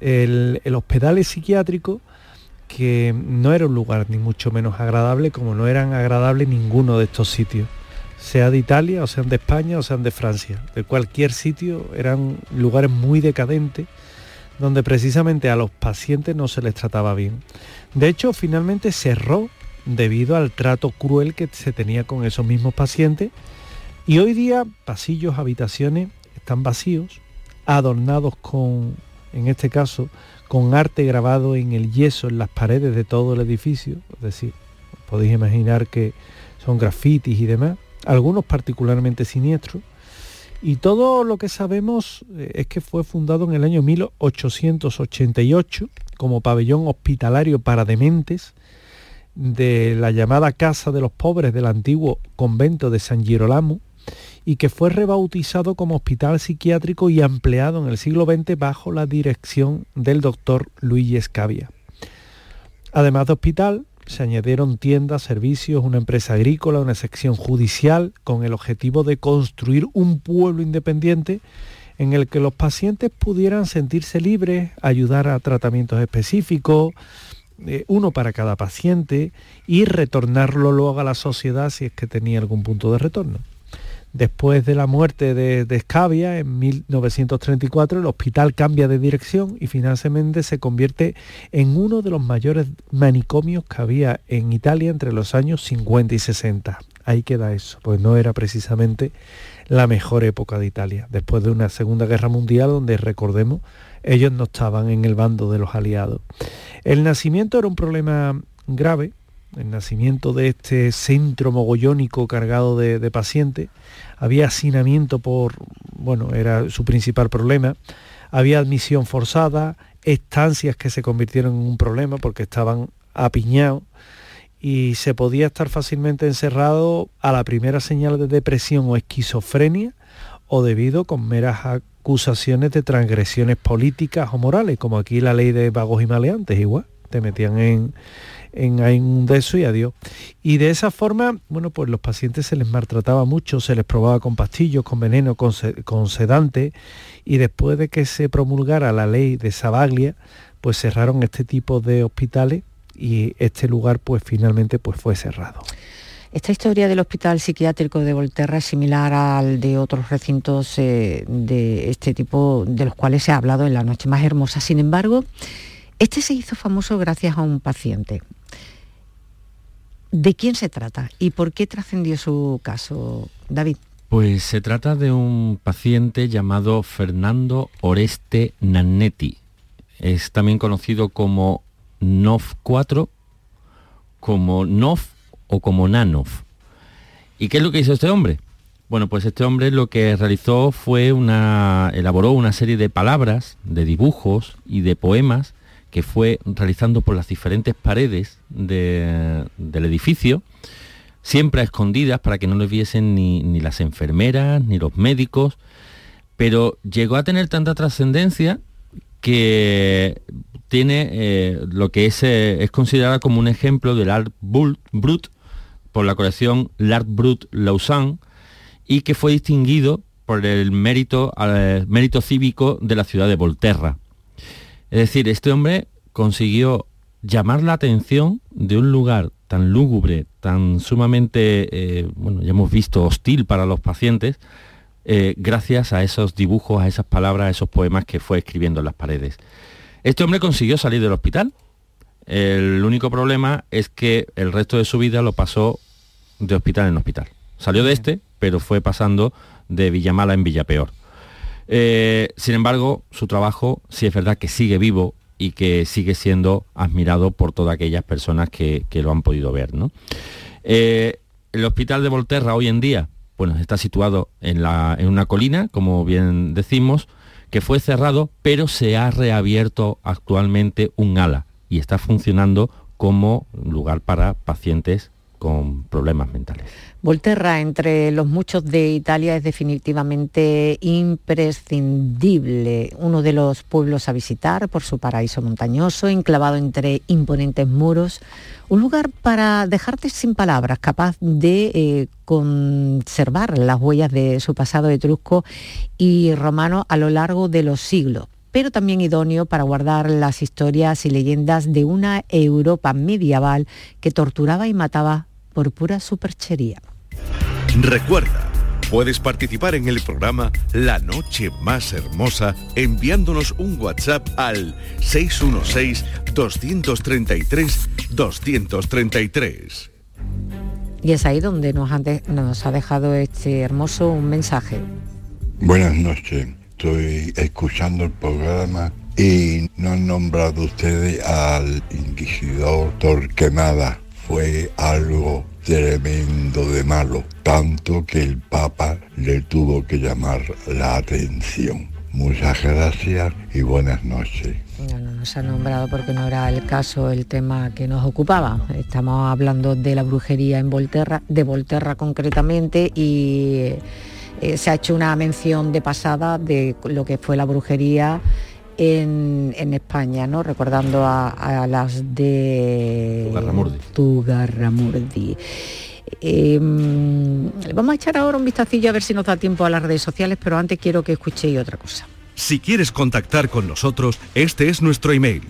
el, hospital psiquiátrico que no era un lugar ni mucho menos agradable como no eran agradables ninguno de estos sitios, sea de Italia, o sean de España, o sean de Francia. De cualquier sitio eran lugares muy decadentes donde precisamente a los pacientes no se les trataba bien. De hecho, finalmente cerró debido al trato cruel que se tenía con esos mismos pacientes y hoy día pasillos, habitaciones están vacíos, adornados con en este caso, con arte grabado en el yeso en las paredes de todo el edificio, es decir, podéis imaginar que son grafitis y demás, algunos particularmente siniestros, y todo lo que sabemos eh, es que fue fundado en el año 1888 como pabellón hospitalario para dementes de la llamada Casa de los Pobres del antiguo convento de San Girolamo, y que fue rebautizado como hospital psiquiátrico y ampliado en el siglo XX bajo la dirección del doctor Luigi Escavia. Además de hospital, se añadieron tiendas, servicios, una empresa agrícola, una sección judicial, con el objetivo de construir un pueblo independiente en el que los pacientes pudieran sentirse libres, ayudar a tratamientos específicos, eh, uno para cada paciente, y retornarlo luego a la sociedad si es que tenía algún punto de retorno. Después de la muerte de, de, Scavia en 1934, el hospital cambia de dirección y finalmente se convierte en uno de los mayores manicomios que había en Italia entre los años 50 y 60. Ahí queda eso, pues no era precisamente la mejor época de Italia, después de una Segunda Guerra Mundial donde, recordemos, ellos no estaban en el bando de los aliados. El nacimiento era un problema grave, el nacimiento de este centro mogollónico cargado de, pacientes. Había hacinamiento por, bueno, era su principal problema. Había admisión forzada, estancias que se convirtieron en un problema porque estaban apiñados y se podía estar fácilmente encerrado a la primera señal de depresión o esquizofrenia o debido con meras acusaciones de transgresiones políticas o morales, como aquí la ley de vagos y maleantes, igual, te metían en, en, un de eso y adiós. Y de esa forma, bueno, pues los pacientes se les maltrataba mucho, se les probaba con pastillos, con veneno, con, con sedante, y después de que se promulgara la ley de Sabaglia, pues cerraron este tipo de hospitales y este lugar pues finalmente pues fue cerrado. Esta historia del hospital psiquiátrico de Volterra es similar al de otros recintos eh, de este tipo de los cuales se ha hablado en la noche más hermosa. Sin embargo, este se hizo famoso gracias a un paciente, ¿De quién se trata y por qué trascendió su caso, David? Pues se trata de un paciente llamado Fernando Oreste Nannetti. Es también conocido como NOF4, como NOF o como NANOF. ¿Y qué es lo que hizo este hombre? Bueno, pues este hombre lo que realizó fue una. elaboró una serie de palabras, de dibujos y de poemas que fue realizando por las diferentes paredes del edificio, siempre a escondidas para que no lo viesen ni, las enfermeras ni los médicos, pero llegó a tener tanta trascendencia que tiene eh, lo que es, eh, es considerada como un ejemplo del art brut por la colección L'Art Brut Lausanne y que fue distinguido por el mérito, eh, mérito cívico de la ciudad de Volterra. Es decir, este hombre consiguió llamar la atención de un lugar tan lúgubre, tan sumamente, eh, bueno, ya hemos visto, hostil para los pacientes, eh, gracias a esos dibujos, a esas palabras, a esos poemas que fue escribiendo en las paredes. Este hombre consiguió salir del hospital. El único problema es que el resto de su vida lo pasó de hospital en hospital. Salió de este, pero fue pasando de Villamala en Villapeor. Eh, sin embargo, su trabajo sí es verdad que sigue vivo y que sigue siendo admirado por todas aquellas personas que, lo han podido ver. Eh, el hospital de Volterra hoy en día bueno, está situado en, en una colina, como bien decimos, que fue cerrado, pero se ha reabierto actualmente un ala y está funcionando como lugar para pacientes con problemas mentales. Volterra, entre los muchos de Italia, es definitivamente imprescindible, uno de los pueblos a visitar por su paraíso montañoso, enclavado entre imponentes muros, un lugar para dejarte sin palabras, capaz de eh, conservar las huellas de su pasado etrusco y romano a lo largo de los siglos pero también idóneo para guardar las historias y leyendas de una Europa medieval que torturaba y mataba por pura superchería. Recuerda, puedes participar en el programa La Noche Más Hermosa enviándonos un WhatsApp al 616-233-233. Y es ahí donde nos, nos ha dejado este hermoso un mensaje. Buenas noches, estoy escuchando el programa y no han nombrado ustedes al inquisidor Torquemada. Fue algo tremendo de malo, tanto que el Papa le tuvo que llamar la atención. Muchas gracias y buenas noches. No, no nos ha nombrado porque no era el caso el tema que nos ocupaba. Estamos hablando de la brujería en Volterra, de Volterra concretamente, y eh, se ha hecho una mención de pasada de lo que fue la brujería en, España, ¿no? recordando a, las de Tugarramurdi. Em, vamos a echar ahora un vistacillo a ver si nos da tiempo a las redes sociales, pero antes quiero que escuchéis otra cosa. Si quieres contactar con nosotros, este es nuestro email,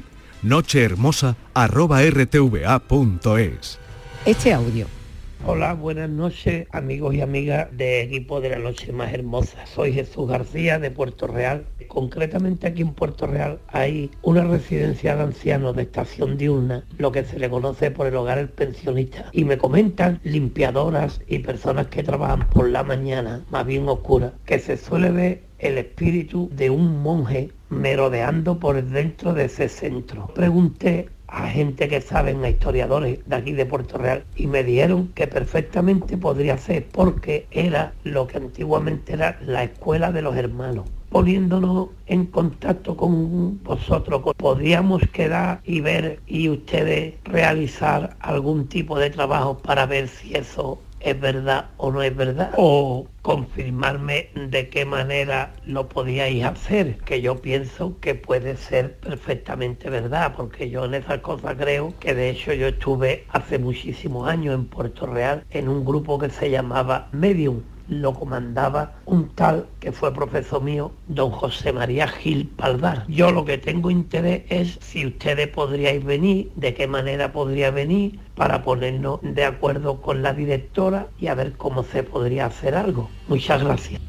nochehermosa.rtva.es. Este audio Hola, buenas noches amigos y amigas de equipo de la noche más hermosa. Soy Jesús García de Puerto Real. Concretamente aquí en Puerto Real hay una residencia de ancianos de estación diurna, lo que se le conoce por el hogar el pensionista. Y me comentan limpiadoras y personas que trabajan por la mañana, más bien oscura, que se suele ver el espíritu de un monje merodeando por dentro de ese centro. Pregunté a gente que saben, a historiadores de aquí de Puerto Real, y me dijeron que perfectamente podría ser porque era lo que antiguamente era la escuela de los hermanos. Poniéndonos en contacto con vosotros, podríamos quedar y ver y ustedes realizar algún tipo de trabajo para ver si eso es verdad o no es verdad, o confirmarme de qué manera lo podíais hacer, que yo pienso que puede ser perfectamente verdad, porque yo en esas cosas creo que de hecho yo estuve hace muchísimos años en Puerto Real en un grupo que se llamaba Medium, lo comandaba un tal que fue profesor mío, don José María Gil Paldar. Yo lo que tengo interés es si ustedes podríais venir, de qué manera podría venir, para ponernos de acuerdo con la directora y a ver cómo se podría hacer algo. Muchas gracias.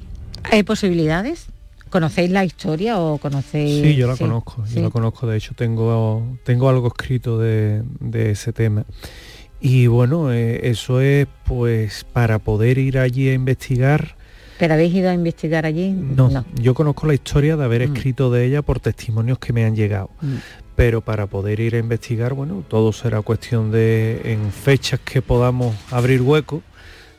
¿Hay posibilidades? ¿Conocéis la historia o conocéis...? Sí, yo la conozco, yo la conozco, de hecho tengo, tengo algo escrito de, de ese tema. Y bueno, eh, eso es pues para poder ir allí a investigar. ¿Pero habéis ido a investigar allí? No, yo conozco la historia de haber mm. escrito de ella por testimonios que me han llegado. Mm. Pero para poder ir a investigar, bueno, todo será cuestión de en fechas que podamos abrir hueco,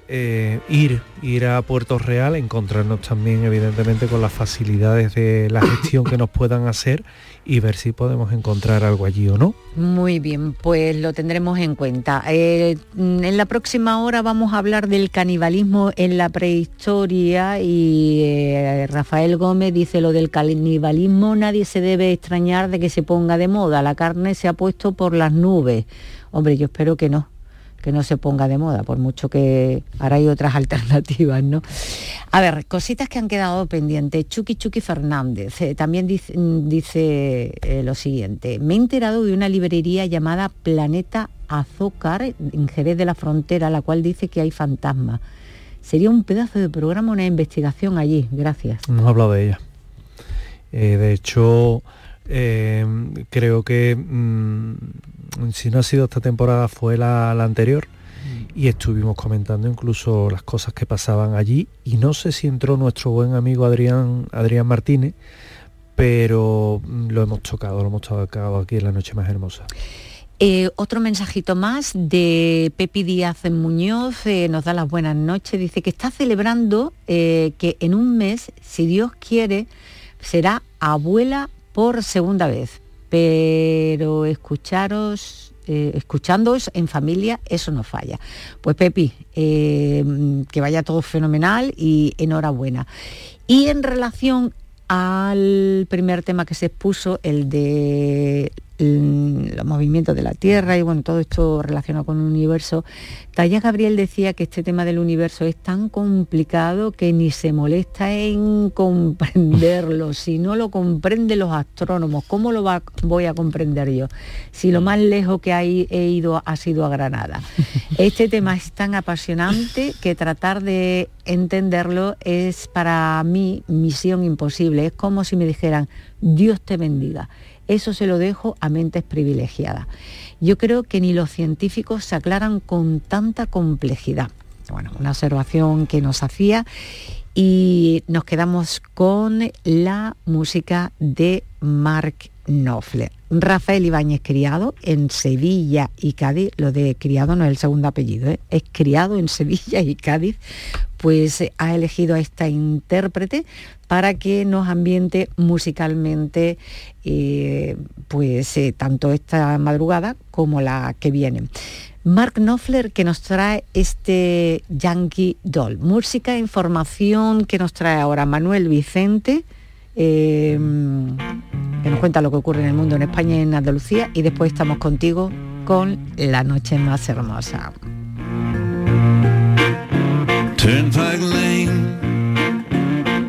eh, ir, ir a Puerto Real, encontrarnos también evidentemente con las facilidades de la gestión que nos puedan hacer y ver si podemos encontrar algo allí o no. Muy bien, pues lo tendremos en cuenta. Eh, en la próxima hora vamos a hablar del canibalismo en la prehistoria y eh, Rafael Gómez dice lo del canibalismo, nadie se debe extrañar de que se ponga de moda, la carne se ha puesto por las nubes. Hombre, yo espero que no que no se ponga de moda, por mucho que ahora hay otras alternativas, ¿no? A ver, cositas que han quedado pendientes. Chucky Chucky Fernández eh, también dice, dice eh, lo siguiente. Me he enterado de una librería llamada Planeta Azúcar en Jerez de la Frontera, la cual dice que hay fantasmas. Sería un pedazo de programa, una investigación allí. Gracias. Hemos hablado de ella. Eh, de hecho, creo que mm, si no ha sido esta temporada fue la, anterior. Y estuvimos comentando incluso las cosas que pasaban allí. Y no sé si entró nuestro buen amigo Adrián, Adrián Martínez, pero mm, lo hemos tocado, lo hemos tocado aquí en la noche más hermosa. Eh, otro mensajito más de Pepi Díaz en Muñoz, eh, nos da las buenas noches, dice que está celebrando eh, que en un mes, si Dios quiere, será abuela por segunda vez, pero escucharos, escuchándoos en familia, eso no falla. Pues Pepi, que vaya todo fenomenal y enhorabuena. Y en relación al primer tema que se expuso, el de los movimientos de la Tierra y bueno, todo esto relacionado con el universo. Taya Gabriel decía que este tema del universo es tan complicado que ni se molesta en comprenderlo. Si no lo comprenden los astrónomos, ¿cómo lo voy a comprender yo? Si lo más lejos que he ido ha sido a Granada. Este tema es tan apasionante que tratar de entenderlo es para mí misión imposible. Es como si me dijeran, Dios te bendiga eso se lo dejo a mentes privilegiadas. Yo creo que ni los científicos se aclaran con tanta complejidad. Bueno, una observación que nos hacía y nos quedamos con la música de Mark Knopfler. Rafael Ibáñez criado en Sevilla y Cádiz, lo de criado no es el segundo apellido, ¿eh? es criado en Sevilla y Cádiz, pues eh, ha elegido a esta intérprete para que nos ambiente musicalmente eh, pues tanto esta madrugada como la que viene. Mark Knopfler que nos trae este Yankee Doll. Música, información que nos trae ahora Manuel Vicente que nos cuenta lo que ocurre en el mundo en España y en Andalucía y después estamos contigo con La Noche Más Hermosa. Turnpike Lane,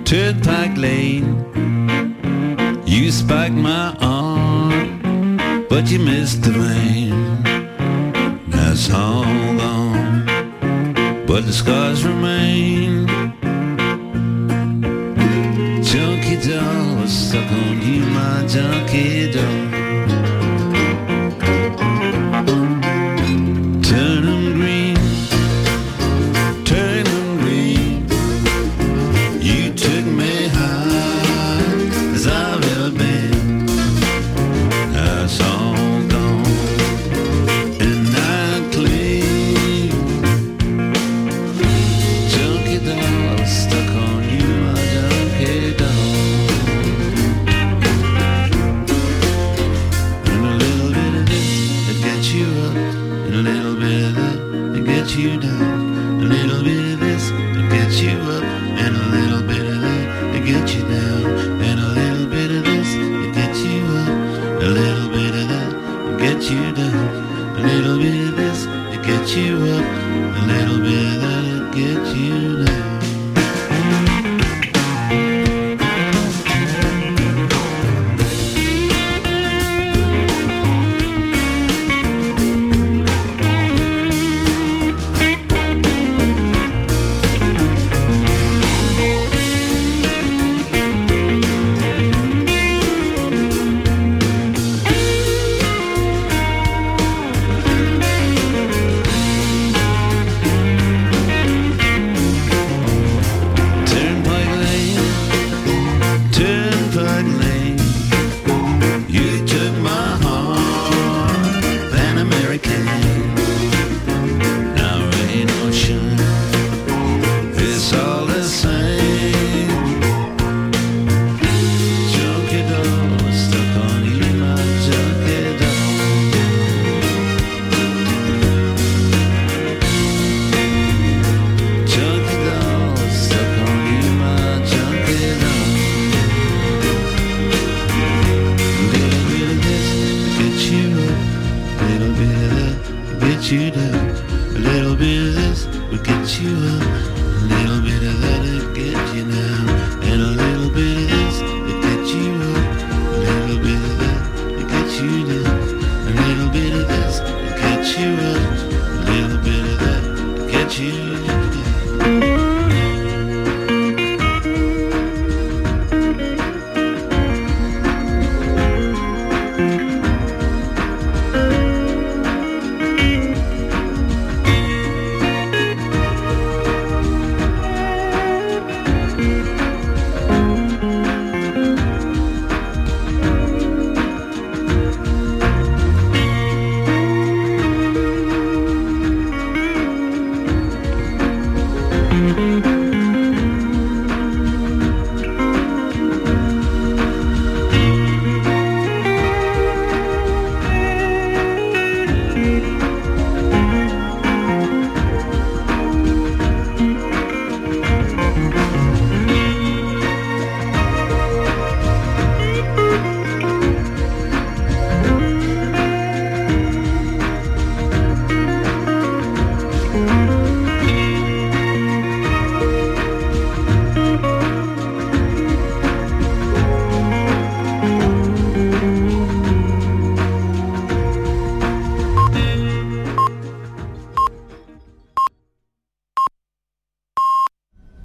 Turnpike Lane, you spiked my arm, but you missed the lane. That's all gone, but the scars remain. doll was stuck on you, my junkie